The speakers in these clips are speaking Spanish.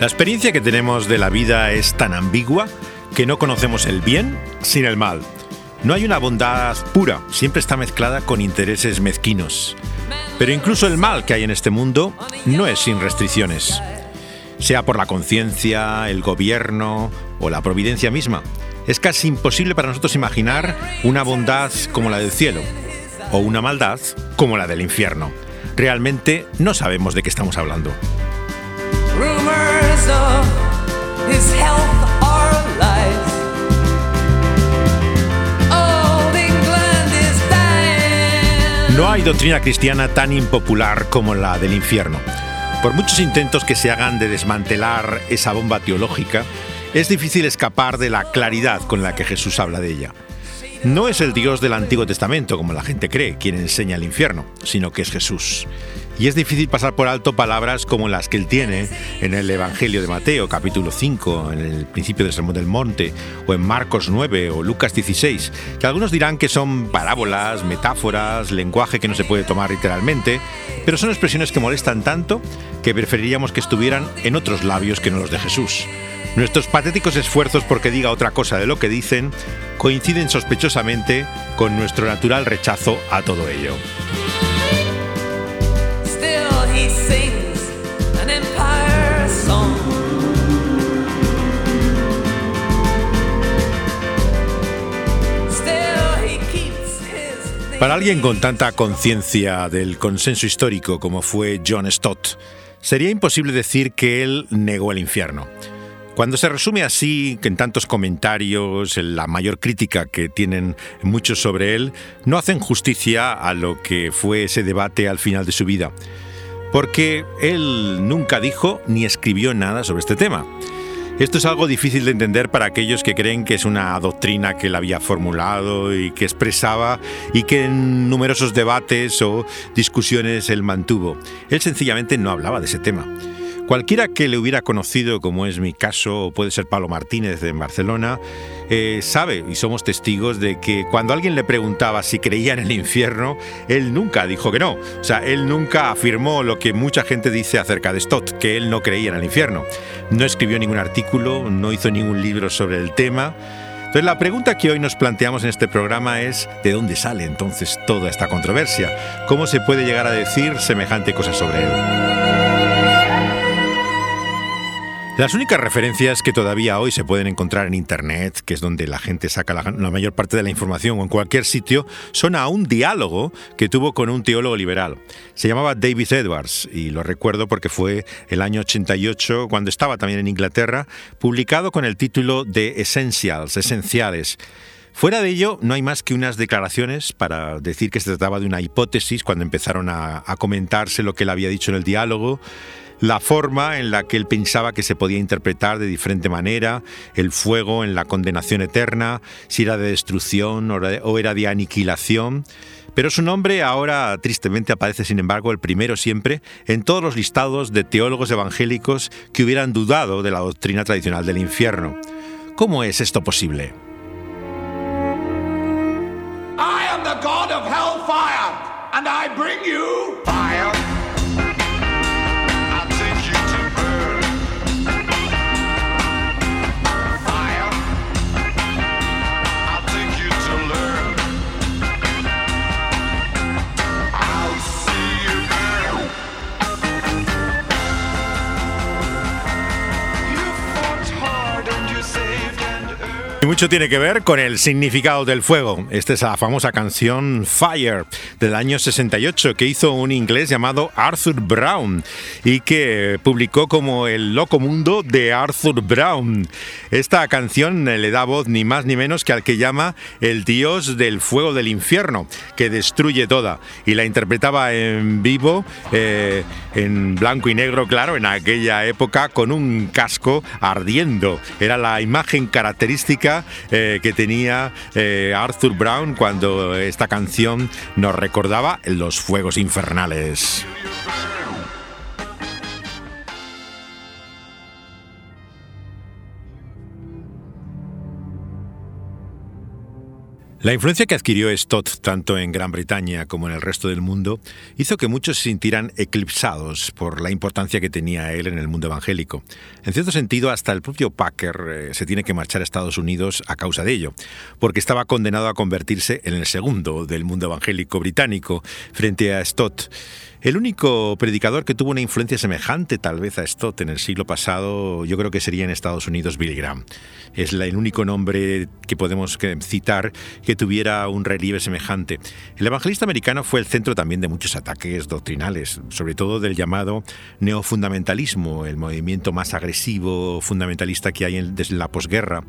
La experiencia que tenemos de la vida es tan ambigua que no conocemos el bien sin el mal. No hay una bondad pura, siempre está mezclada con intereses mezquinos. Pero incluso el mal que hay en este mundo no es sin restricciones, sea por la conciencia, el gobierno o la providencia misma. Es casi imposible para nosotros imaginar una bondad como la del cielo o una maldad como la del infierno. Realmente no sabemos de qué estamos hablando. No hay doctrina cristiana tan impopular como la del infierno. Por muchos intentos que se hagan de desmantelar esa bomba teológica, es difícil escapar de la claridad con la que Jesús habla de ella. No es el Dios del Antiguo Testamento, como la gente cree, quien enseña el infierno, sino que es Jesús. Y es difícil pasar por alto palabras como las que él tiene en el Evangelio de Mateo, capítulo 5, en el principio del Sermón del Monte, o en Marcos 9 o Lucas 16, que algunos dirán que son parábolas, metáforas, lenguaje que no se puede tomar literalmente, pero son expresiones que molestan tanto que preferiríamos que estuvieran en otros labios que no los de Jesús. Nuestros patéticos esfuerzos porque diga otra cosa de lo que dicen coinciden sospechosamente con nuestro natural rechazo a todo ello. Para alguien con tanta conciencia del consenso histórico como fue John Stott, sería imposible decir que él negó el infierno. Cuando se resume así, en tantos comentarios, la mayor crítica que tienen muchos sobre él, no hacen justicia a lo que fue ese debate al final de su vida. Porque él nunca dijo ni escribió nada sobre este tema. Esto es algo difícil de entender para aquellos que creen que es una doctrina que él había formulado y que expresaba y que en numerosos debates o discusiones él mantuvo. Él sencillamente no hablaba de ese tema. Cualquiera que le hubiera conocido, como es mi caso, o puede ser Pablo Martínez en Barcelona, eh, sabe y somos testigos de que cuando alguien le preguntaba si creía en el infierno, él nunca dijo que no. O sea, él nunca afirmó lo que mucha gente dice acerca de Stott, que él no creía en el infierno. No escribió ningún artículo, no hizo ningún libro sobre el tema. Entonces la pregunta que hoy nos planteamos en este programa es ¿de dónde sale entonces toda esta controversia? ¿Cómo se puede llegar a decir semejante cosa sobre él? Las únicas referencias que todavía hoy se pueden encontrar en Internet, que es donde la gente saca la, mayor parte de la información o en cualquier sitio, son a un diálogo que tuvo con un teólogo liberal. Se llamaba David Edwards y lo recuerdo porque fue el año 88, cuando estaba también en Inglaterra, publicado con el título de Essentials, Esenciales. Fuera de ello, no hay más que unas declaraciones para decir que se trataba de una hipótesis cuando empezaron a, a comentarse lo que él había dicho en el diálogo la forma en la que él pensaba que se podía interpretar de diferente manera, el fuego en la condenación eterna, si era de destrucción o era de aniquilación. Pero su nombre ahora tristemente aparece, sin embargo, el primero siempre en todos los listados de teólogos evangélicos que hubieran dudado de la doctrina tradicional del infierno. ¿Cómo es esto posible? I am the God of hellfire, and I bring you fire. Mucho tiene que ver con el significado del fuego. Esta es la famosa canción Fire del año 68 que hizo un inglés llamado Arthur Brown y que publicó como El loco mundo de Arthur Brown. Esta canción le da voz ni más ni menos que al que llama el dios del fuego del infierno, que destruye toda. Y la interpretaba en vivo, eh, en blanco y negro, claro, en aquella época, con un casco ardiendo. Era la imagen característica eh, que tenía eh, Arthur Brown cuando esta canción nos recordaba los fuegos infernales. La influencia que adquirió Stott tanto en Gran Bretaña como en el resto del mundo hizo que muchos se sintieran eclipsados por la importancia que tenía él en el mundo evangélico. En cierto sentido, hasta el propio Packer eh, se tiene que marchar a Estados Unidos a causa de ello, porque estaba condenado a convertirse en el segundo del mundo evangélico británico frente a Stott. El único predicador que tuvo una influencia semejante tal vez a Stott en el siglo pasado, yo creo que sería en Estados Unidos Billy Graham. Es el único nombre que podemos citar que tuviera un relieve semejante. El evangelista americano fue el centro también de muchos ataques doctrinales, sobre todo del llamado neofundamentalismo, el movimiento más agresivo fundamentalista que hay desde la posguerra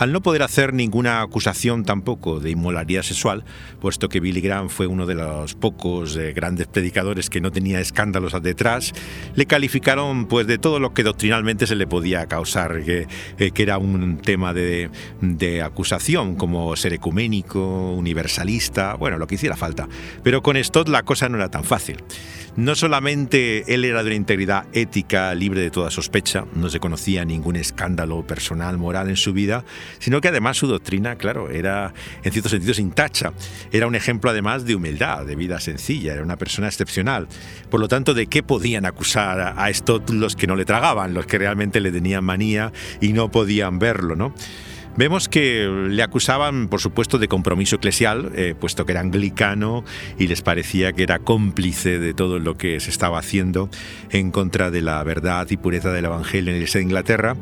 al no poder hacer ninguna acusación tampoco de inmoralidad sexual, puesto que Billy Graham fue uno de los pocos eh, grandes predicadores que no tenía escándalos detrás, le calificaron pues de todo lo que doctrinalmente se le podía causar, que, eh, que era un tema de, de acusación, como ser ecuménico, universalista, bueno, lo que hiciera falta. Pero con Stott la cosa no era tan fácil. No solamente él era de una integridad ética libre de toda sospecha, no se conocía ningún escándalo personal, moral en su vida, sino que además su doctrina, claro, era en cierto sentido sin tacha. Era un ejemplo además de humildad, de vida sencilla, era una persona excepcional. Por lo tanto, ¿de qué podían acusar a esto los que no le tragaban, los que realmente le tenían manía y no podían verlo, ¿no? Vemos que le acusaban, por supuesto, de compromiso eclesial, eh, puesto que era anglicano y les parecía que era cómplice de todo lo que se estaba haciendo en contra de la verdad y pureza del Evangelio en el de Inglaterra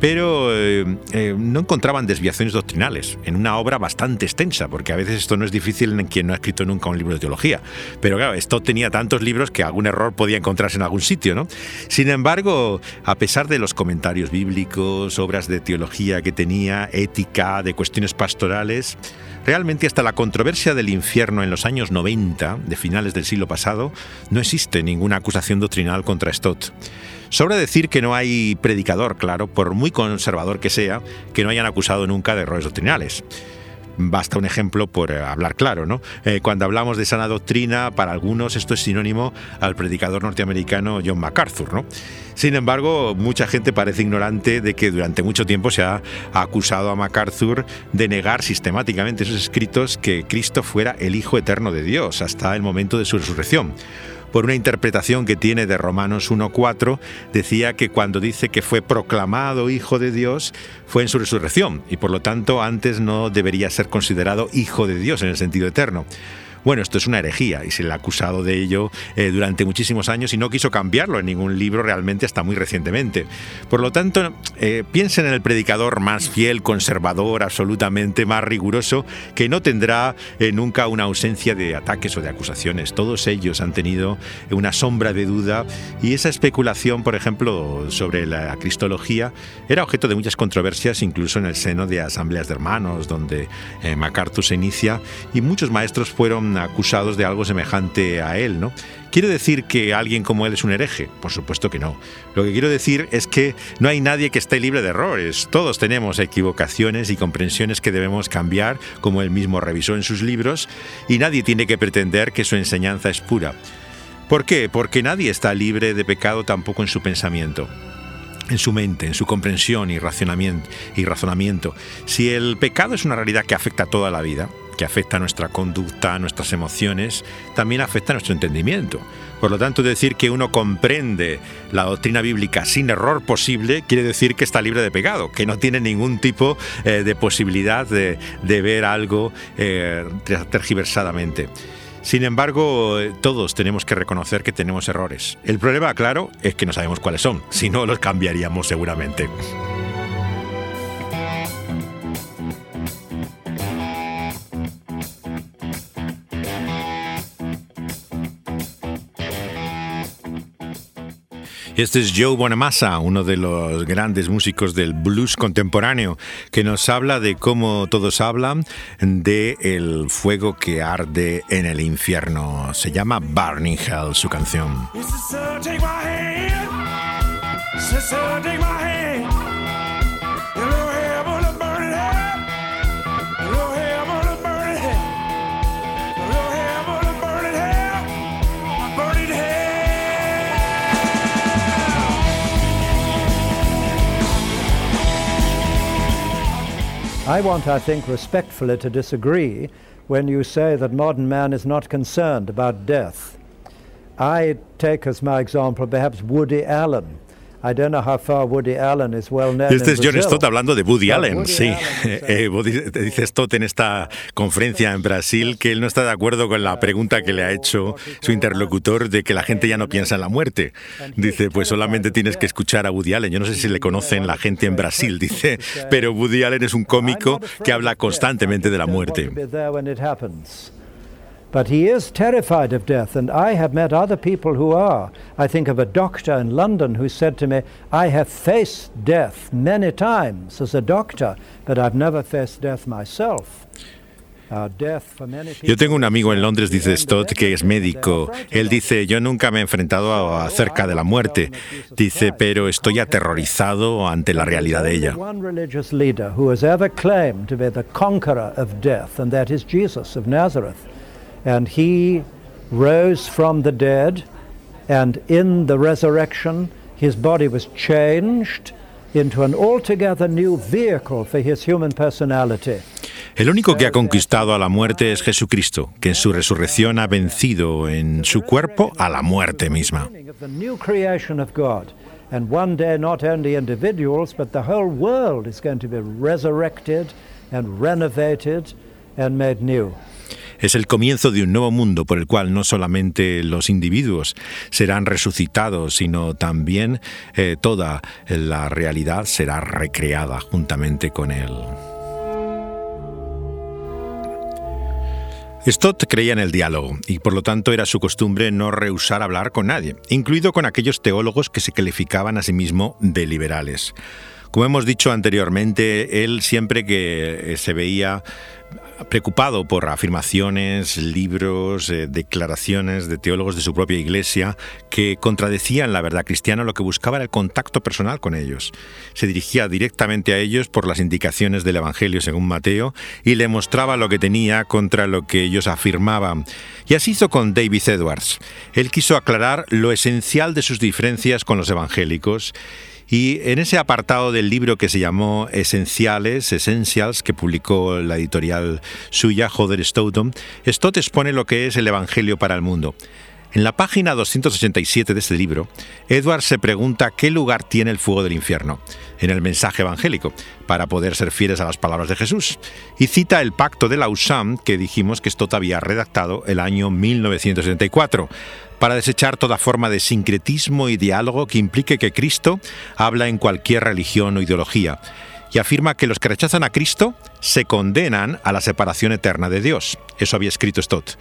pero eh, eh, no encontraban desviaciones doctrinales en una obra bastante extensa, porque a veces esto no es difícil en quien no ha escrito nunca un libro de teología. Pero claro, esto tenía tantos libros que algún error podía encontrarse en algún sitio, ¿no? Sin embargo, a pesar de los comentarios bíblicos, obras de teología que tenía, ética, de cuestiones pastorales, Realmente hasta la controversia del infierno en los años 90, de finales del siglo pasado, no existe ninguna acusación doctrinal contra Stott. Sobra decir que no hay predicador, claro, por muy conservador que sea, que no hayan acusado nunca de errores doctrinales. Basta un ejemplo por eh, hablar claro, ¿no? Eh, cuando hablamos de sana doctrina, para algunos esto es sinónimo al predicador norteamericano John MacArthur, ¿no? Sin embargo, mucha gente parece ignorante de que durante mucho tiempo se ha acusado a MacArthur de negar sistemáticamente en sus escritos que Cristo fuera el Hijo eterno de Dios hasta el momento de su resurrección por una interpretación que tiene de Romanos 1.4, decía que cuando dice que fue proclamado Hijo de Dios, fue en su resurrección, y por lo tanto antes no debería ser considerado Hijo de Dios en el sentido eterno. Bueno, esto es una herejía y se le ha acusado de ello eh, durante muchísimos años y no quiso cambiarlo en ningún libro realmente hasta muy recientemente. Por lo tanto, eh, piensen en el predicador más fiel, conservador, absolutamente más riguroso, que no tendrá eh, nunca una ausencia de ataques o de acusaciones. Todos ellos han tenido una sombra de duda y esa especulación, por ejemplo, sobre la cristología era objeto de muchas controversias, incluso en el seno de asambleas de hermanos, donde MacArthur se inicia y muchos maestros fueron acusados de algo semejante a él, ¿no? ¿Quiere decir que alguien como él es un hereje? Por supuesto que no. Lo que quiero decir es que no hay nadie que esté libre de errores. Todos tenemos equivocaciones y comprensiones que debemos cambiar, como él mismo revisó en sus libros, y nadie tiene que pretender que su enseñanza es pura. ¿Por qué? Porque nadie está libre de pecado tampoco en su pensamiento en su mente, en su comprensión y razonamiento, y razonamiento. Si el pecado es una realidad que afecta a toda la vida, que afecta a nuestra conducta, a nuestras emociones, también afecta a nuestro entendimiento. Por lo tanto, decir que uno comprende la doctrina bíblica sin error posible quiere decir que está libre de pecado, que no tiene ningún tipo eh, de posibilidad de, ver algo eh, tergiversadamente. Sin embargo, todos tenemos que reconocer que tenemos errores. El problema, claro, es que no sabemos cuáles son, si no los cambiaríamos seguramente. Este es Joe Bonamassa, uno de los grandes músicos del blues contemporáneo, que nos habla de cómo todos hablan de el fuego que arde en el infierno. Se llama Burning Hell su canción. I want, I think, respectfully to disagree when you say that modern man is not concerned about death. I take as my example perhaps Woody Allen. I don't know how far Woody Allen is well known Este es John. Stott hablando de Woody Allen, Woody sí. Allen Eh, Woody- dice Stott en esta conferencia en Brasil que él no está de acuerdo con la pregunta que le ha hecho su interlocutor de que la gente ya no piensa en la muerte. Dice, pues solamente tienes que escuchar a Woody Allen. Yo no sé si le conocen la gente en Brasil, dice, pero Woody Allen es un cómico que habla constantemente de la muerte. But he is terrified of death, and I have met other people who are. I think of a doctor in London who said to me, I have faced death many times as a doctor, but I've never faced death myself. Uh, death for many people Yo tengo un amigo en Londres, dice is the end of Stott, que es médico. Él dice, yo nunca me he enfrentado a- acerca de la muerte. Dice, pero estoy aterrorizado ante la realidad de ella. And that is Jesus of Nazareth. And he rose from the dead, and in the resurrection, his body was changed into an altogether new vehicle for his human personality. El único que ha conquistado a la muerte es Jesucristo, que en su resurrección ha vencido en su cuerpo a la muerte misma. the new creation of God. And one day, not only individuals, but the whole world is going to be resurrected and renovated and made new. Es el comienzo de un nuevo mundo por el cual no solamente los individuos serán resucitados, sino también eh, toda la realidad será recreada juntamente con él. Stott creía en el diálogo y por lo tanto era su costumbre no rehusar hablar con nadie, incluido con aquellos teólogos que se calificaban a sí mismo de liberales. Como hemos dicho anteriormente, él siempre que eh, se veía preocupado por afirmaciones, libros, eh, declaraciones de teólogos de su propia iglesia que contradecían la verdad cristiana, lo que buscaba era el contacto personal con ellos. Se dirigía directamente a ellos por las indicaciones del Evangelio según Mateo y le mostraba lo que tenía contra lo que ellos afirmaban. Y así hizo con David Edwards. Él quiso aclarar lo esencial de sus diferencias con los evangélicos y en ese apartado del libro que se llamó Esenciales, Essentials, que publicó la editorial suya, Joder Stoughton, Stott expone lo que es el Evangelio para el mundo. En la página 287 de este libro, Edward se pregunta qué lugar tiene el fuego del infierno en el mensaje evangélico para poder ser fieles a las palabras de Jesús. Y cita el pacto de Lausanne que dijimos que Stott había redactado el año 1974 para desechar toda forma de sincretismo y diálogo que implique que Cristo habla en cualquier religión o ideología y afirma que los que rechazan a Cristo se condenan a la separación eterna de Dios. Eso había escrito Stott.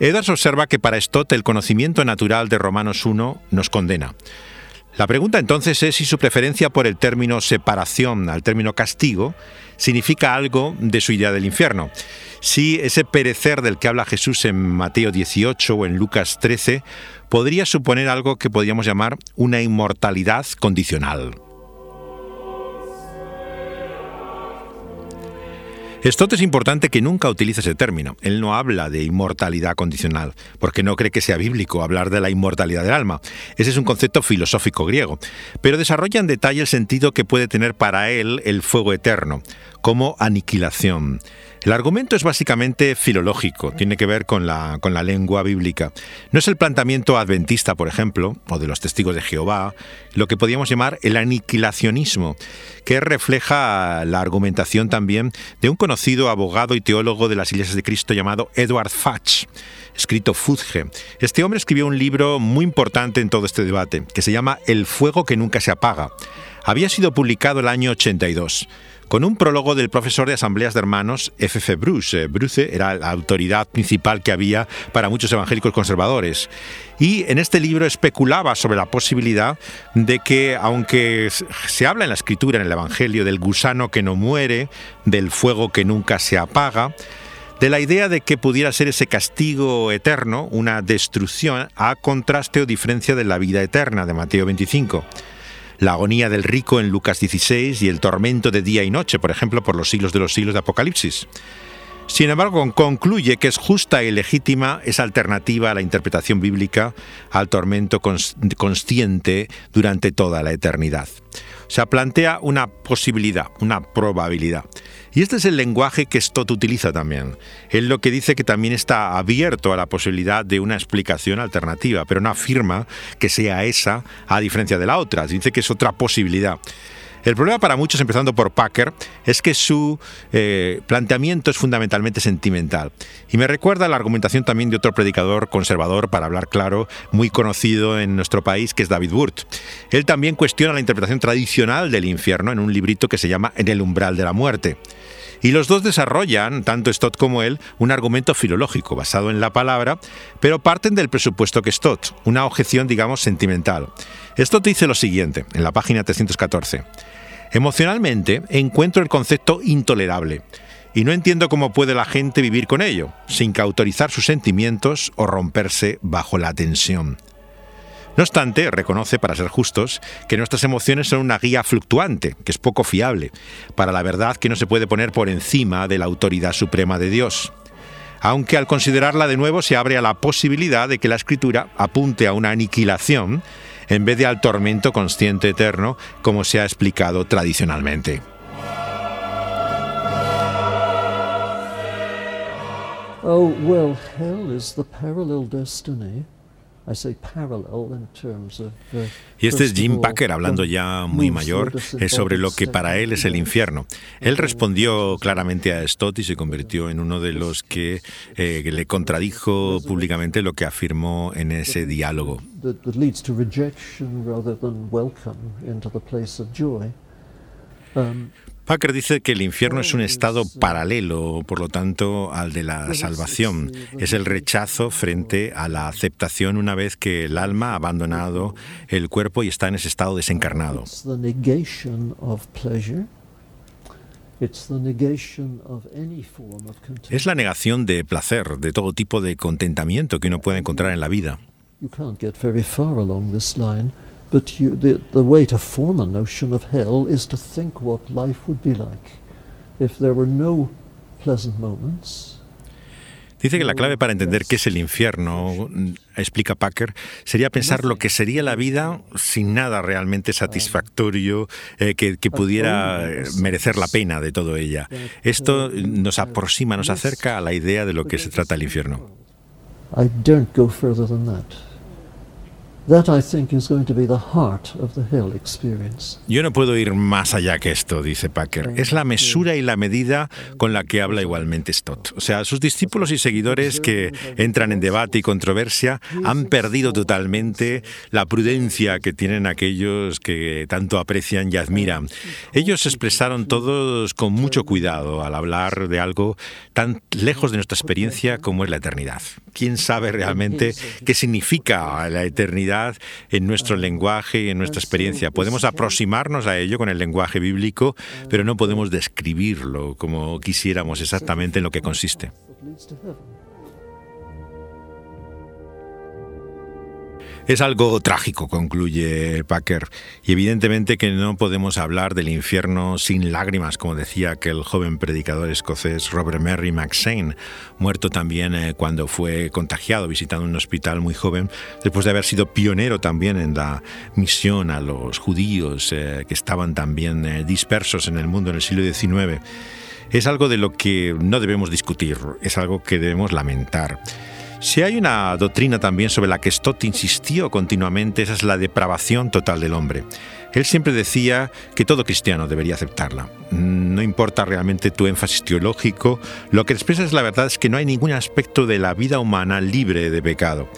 Edwards observa que para Stott el conocimiento natural de Romanos 1 nos condena. La pregunta entonces es si su preferencia por el término separación al término castigo significa algo de su idea del infierno. Si ese perecer del que habla Jesús en Mateo 18 o en Lucas 13 podría suponer algo que podríamos llamar una inmortalidad condicional. Stott es importante que nunca utilice ese término. Él no habla de inmortalidad condicional, porque no cree que sea bíblico hablar de la inmortalidad del alma. Ese es un concepto filosófico griego, pero desarrolla en detalle el sentido que puede tener para él el fuego eterno, como aniquilación. El argumento es básicamente filológico, tiene que ver con la, con la lengua bíblica. No es el planteamiento adventista, por ejemplo, o de los testigos de Jehová, lo que podríamos llamar el aniquilacionismo, que refleja la argumentación también de un conocido abogado y teólogo de las iglesias de Cristo llamado Edward Fudge, escrito Fudge. Este hombre escribió un libro muy importante en todo este debate, que se llama El fuego que nunca se apaga. Había sido publicado el año 82 con un prólogo del profesor de asambleas de hermanos F.F. Bruce. Bruce era la autoridad principal que había para muchos evangélicos conservadores. Y en este libro especulaba sobre la posibilidad de que, aunque se habla en la escritura, en el Evangelio, del gusano que no muere, del fuego que nunca se apaga, de la idea de que pudiera ser ese castigo eterno, una destrucción, a contraste o diferencia de la vida eterna de Mateo 25 la agonía del rico en Lucas 16 y el tormento de día y noche, por ejemplo, por los siglos de los siglos de Apocalipsis. Sin embargo, concluye que es justa y legítima esa alternativa a la interpretación bíblica al tormento consciente durante toda la eternidad. O sea, plantea una posibilidad, una probabilidad. Y este es el lenguaje que Stott utiliza también. Él lo que dice que también está abierto a la posibilidad de una explicación alternativa, pero no afirma que sea esa a diferencia de la otra, dice que es otra posibilidad. El problema para muchos, empezando por Packer, es que su eh, planteamiento es fundamentalmente sentimental. Y me recuerda la argumentación también de otro predicador conservador, para hablar claro, muy conocido en nuestro país, que es David Burt. Él también cuestiona la interpretación tradicional del infierno en un librito que se llama En el umbral de la muerte. Y los dos desarrollan, tanto Stott como él, un argumento filológico basado en la palabra, pero parten del presupuesto que Stott, una objeción, digamos, sentimental. Stott dice lo siguiente, en la página 314. Emocionalmente encuentro el concepto intolerable y no entiendo cómo puede la gente vivir con ello, sin cautorizar sus sentimientos o romperse bajo la tensión. No obstante, reconoce, para ser justos, que nuestras emociones son una guía fluctuante, que es poco fiable, para la verdad que no se puede poner por encima de la autoridad suprema de Dios. Aunque al considerarla de nuevo se abre a la posibilidad de que la escritura apunte a una aniquilación en vez de al tormento consciente eterno, como se ha explicado tradicionalmente. Oh, y este es Jim Packer hablando ya muy mayor sobre lo que para él es el infierno. Él respondió claramente a Stott y se convirtió en uno de los que eh, le contradijo públicamente lo que afirmó en ese diálogo. Packer dice que el infierno es un estado paralelo, por lo tanto, al de la salvación. Es el rechazo frente a la aceptación una vez que el alma ha abandonado el cuerpo y está en ese estado desencarnado. Es la negación de placer, de todo tipo de contentamiento que uno puede encontrar en la vida. But you, the, the way to form a notion of hell is to think what life would be like if there were no pleasant moments. Dice que la clave para entender qué es el infierno, explica Packer, sería pensar lo que sería la vida sin nada realmente satisfactorio eh, que, que, pudiera merecer la pena de todo ella. Esto nos aproxima, nos acerca a la idea de lo que se trata el infierno. I don't go further than that. Yo no puedo ir más allá que esto, dice Packer. Es la mesura y la medida con la que habla igualmente Stott. O sea, sus discípulos y seguidores que entran en debate y controversia han perdido totalmente la prudencia que tienen aquellos que tanto aprecian y admiran. Ellos se expresaron todos con mucho cuidado al hablar de algo tan lejos de nuestra experiencia como es la eternidad. ¿Quién sabe realmente qué significa la eternidad? En nuestro lenguaje y en nuestra experiencia. Podemos aproximarnos a ello con el lenguaje bíblico, pero no podemos describirlo como quisiéramos exactamente en lo que consiste. Es algo trágico, concluye Packer, y evidentemente que no podemos hablar del infierno sin lágrimas, como decía aquel joven predicador escocés Robert Mary McShane, muerto también eh, cuando fue contagiado visitando un hospital muy joven, después de haber sido pionero también en la misión a los judíos eh, que estaban también eh, dispersos en el mundo en el siglo XIX. Es algo de lo que no debemos discutir, es algo que debemos lamentar. Si hay una doctrina también sobre la que Stott insistió continuamente, esa es la depravación total del hombre. Él siempre decía que todo cristiano debería aceptarla. No importa realmente tu énfasis teológico, lo que expresa es la verdad es que no hay ningún aspecto de la vida humana libre de pecado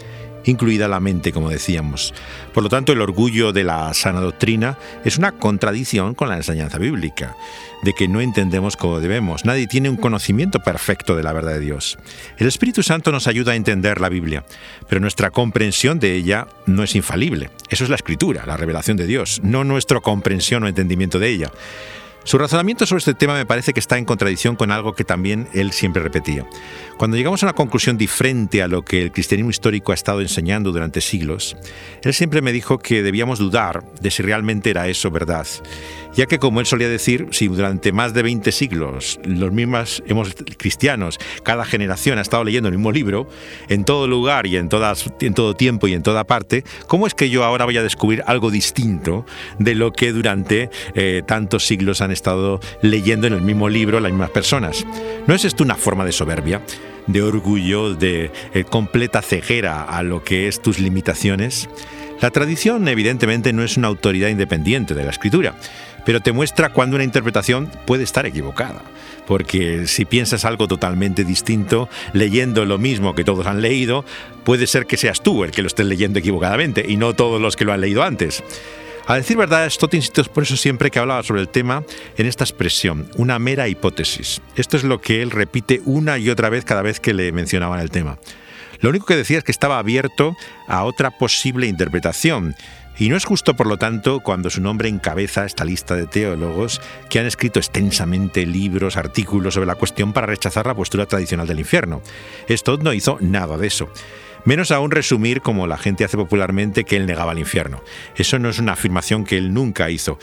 incluida la mente, como decíamos. Por lo tanto, el orgullo de la sana doctrina es una contradicción con la enseñanza bíblica, de que no entendemos como debemos. Nadie tiene un conocimiento perfecto de la verdad de Dios. El Espíritu Santo nos ayuda a entender la Biblia, pero nuestra comprensión de ella no es infalible. Eso es la escritura, la revelación de Dios, no nuestra comprensión o entendimiento de ella. Su razonamiento sobre este tema me parece que está en contradicción con algo que también él siempre repetía. Cuando llegamos a una conclusión diferente a lo que el cristianismo histórico ha estado enseñando durante siglos, él siempre me dijo que debíamos dudar de si realmente era eso verdad ya que como él solía decir, si durante más de 20 siglos los mismos hemos, cristianos, cada generación ha estado leyendo el mismo libro, en todo lugar y en, todas, en todo tiempo y en toda parte, ¿cómo es que yo ahora voy a descubrir algo distinto de lo que durante eh, tantos siglos han estado leyendo en el mismo libro las mismas personas. ¿No es esto una forma de soberbia? de orgullo, de eh, completa ceguera a lo que es tus limitaciones? La tradición evidentemente no es una autoridad independiente de la escritura, pero te muestra cuando una interpretación puede estar equivocada. Porque si piensas algo totalmente distinto, leyendo lo mismo que todos han leído, puede ser que seas tú el que lo estés leyendo equivocadamente y no todos los que lo han leído antes. A decir verdad, Stott insistió por eso siempre que hablaba sobre el tema en esta expresión, una mera hipótesis. Esto es lo que él repite una y otra vez cada vez que le mencionaban el tema. Lo único que decía es que estaba abierto a otra posible interpretación. Y no es justo, por lo tanto, cuando su nombre encabeza esta lista de teólogos que han escrito extensamente libros, artículos sobre la cuestión para rechazar la postura tradicional del infierno. Stott no hizo nada de eso. Menos aún resumir, como la gente hace popularmente, que él negaba el infierno. Eso no es una afirmación que él nunca hizo.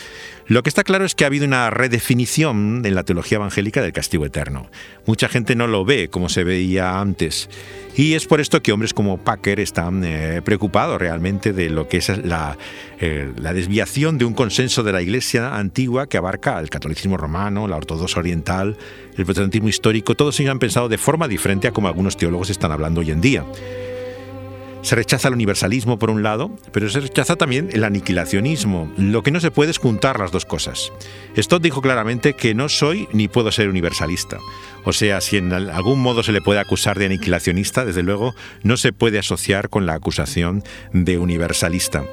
Lo que está claro es que ha habido una redefinición en la teología evangélica del castigo eterno. Mucha gente no lo ve como se veía antes. Y es por esto que hombres como Packer están eh, preocupados realmente de lo que es la, eh, desviación de un consenso de la Iglesia antigua que abarca el catolicismo romano, la ortodoxa oriental, el protestantismo histórico. Todos ellos han pensado de forma diferente a como algunos teólogos están hablando hoy en día. Se rechaza el universalismo por un lado, pero se rechaza también el aniquilacionismo. Lo que no se puede es juntar las dos cosas. Stott dijo claramente que no soy ni puedo ser universalista. O sea, si en algún modo se le puede acusar de aniquilacionista, desde luego no se puede asociar con la acusación de universalista.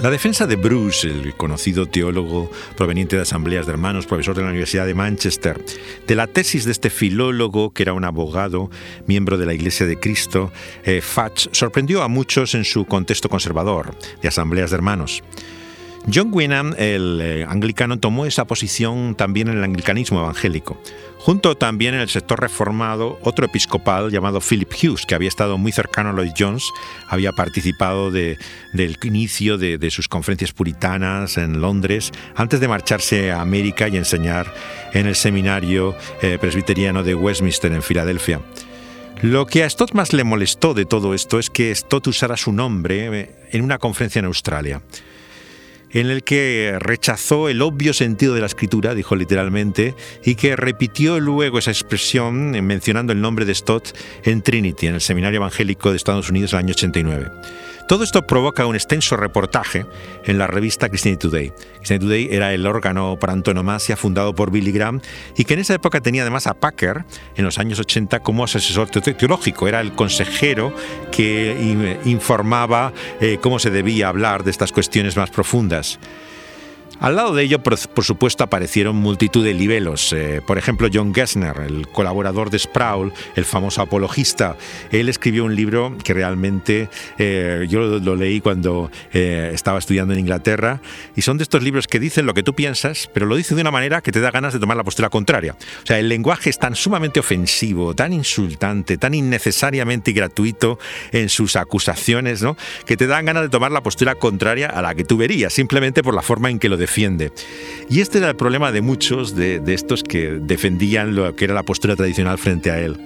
La defensa de Bruce, el conocido teólogo proveniente de asambleas de hermanos, profesor de la Universidad de Manchester, de la tesis de este filólogo, que era un abogado, miembro de la Iglesia de Cristo, eh, Fatch, sorprendió a muchos en su contexto conservador, de asambleas de hermanos. John Wynnam, el eh, anglicano, tomó esa posición también en el anglicanismo evangélico. Junto también en el sector reformado, otro episcopal llamado Philip Hughes, que había estado muy cercano a Lloyd Jones, había participado del inicio de, sus conferencias puritanas en Londres, antes de marcharse a América y enseñar en el seminario eh, presbiteriano de Westminster en Filadelfia. Lo que a Stott más le molestó de todo esto es que Stott usara su nombre eh, en una conferencia en Australia en el que rechazó el obvio sentido de la escritura, dijo literalmente, y que repitió luego esa expresión mencionando el nombre de Stott en Trinity, en el Seminario Evangélico de Estados Unidos en el año 89. Todo esto provoca un extenso reportaje en la revista Christianity Today. Christianity Today era el órgano para antonomasia fundado por Billy Graham y que en esa época tenía además a Packer en los años 80 como asesor teológico. Era el consejero que informaba eh, cómo se debía hablar de estas cuestiones más profundas. Al lado de ello, por, supuesto, aparecieron multitud de libelos. Eh, por ejemplo, John Gessner, el colaborador de Sproul, el famoso apologista. Él escribió un libro que realmente eh, yo lo, leí cuando eh, estaba estudiando en Inglaterra. Y son de estos libros que dicen lo que tú piensas, pero lo dice de una manera que te da ganas de tomar la postura contraria. O sea, el lenguaje es tan sumamente ofensivo, tan insultante, tan innecesariamente gratuito en sus acusaciones, ¿no? que te dan ganas de tomar la postura contraria a la que tú verías, simplemente por la forma en que lo Y este era el problema de muchos de, estos que defendían lo que era la postura tradicional frente a él.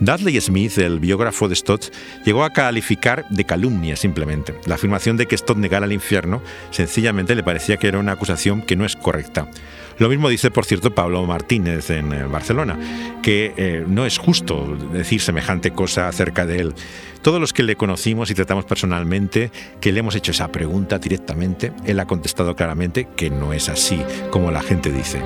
Dudley Smith, el biógrafo de Stott, llegó a calificar de calumnia simplemente. La afirmación de que Stott negara el infierno sencillamente le parecía que era una acusación que no es correcta. Lo mismo dice, por cierto, Pablo Martínez en eh, Barcelona, que eh, no es justo decir semejante cosa acerca de él. Todos los que le conocimos y tratamos personalmente, que le hemos hecho esa pregunta directamente, él ha contestado claramente que no es así como la gente dice.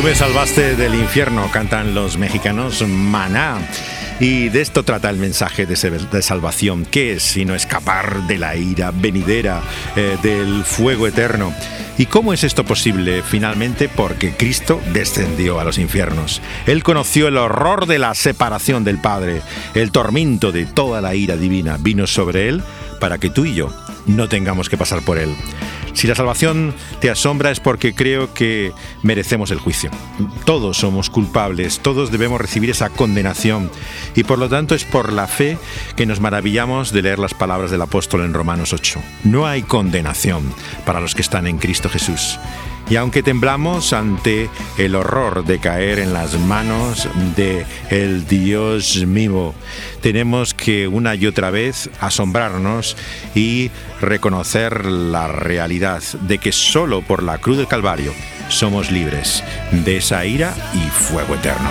Tú me salvaste del infierno, cantan los mexicanos Maná. Y de esto trata el mensaje de, salvación, que es sino escapar de la ira venidera, eh, del fuego eterno. ¿Y cómo es esto posible? Finalmente porque Cristo descendió a los infiernos. Él conoció el horror de la separación del Padre, el tormento de toda la ira divina vino sobre Él para que tú y yo no tengamos que pasar por Él. Si la salvación te asombra es porque creo que merecemos el juicio. Todos somos culpables, todos debemos recibir esa condenación y por lo tanto es por la fe que nos maravillamos de leer las palabras del apóstol en Romanos 8. No hay condenación para los que están en Cristo Jesús. Y aunque temblamos ante el horror de caer en las manos de el Dios vivo, tenemos que una y otra vez asombrarnos y reconocer la realidad de que solo por la cruz del Calvario somos libres de esa ira y fuego eterno.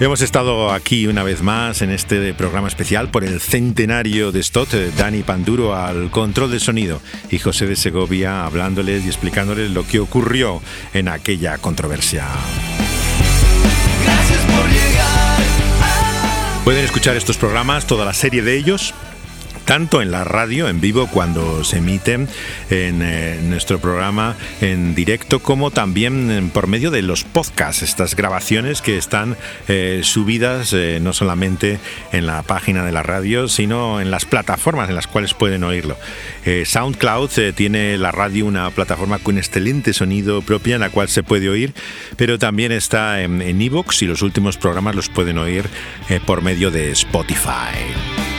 Hemos estado aquí una vez más en este programa especial por el centenario de Stott, eh, Dani Panduro al control de sonido y José de Segovia hablándoles y explicándoles lo que ocurrió en aquella controversia. Gracias por llegar. Pueden escuchar estos programas, toda la serie de ellos, tanto en la radio en vivo cuando se emiten en eh, nuestro programa en directo como también por medio de los podcasts, estas grabaciones que están eh, subidas eh, no solamente en la página de la radio, sino en las plataformas en las cuales pueden oírlo. SoundCloud tiene la radio una plataforma con excelente sonido propia en la cual se puede oír, pero también está en Evox y los últimos programas los pueden oír por medio de Spotify.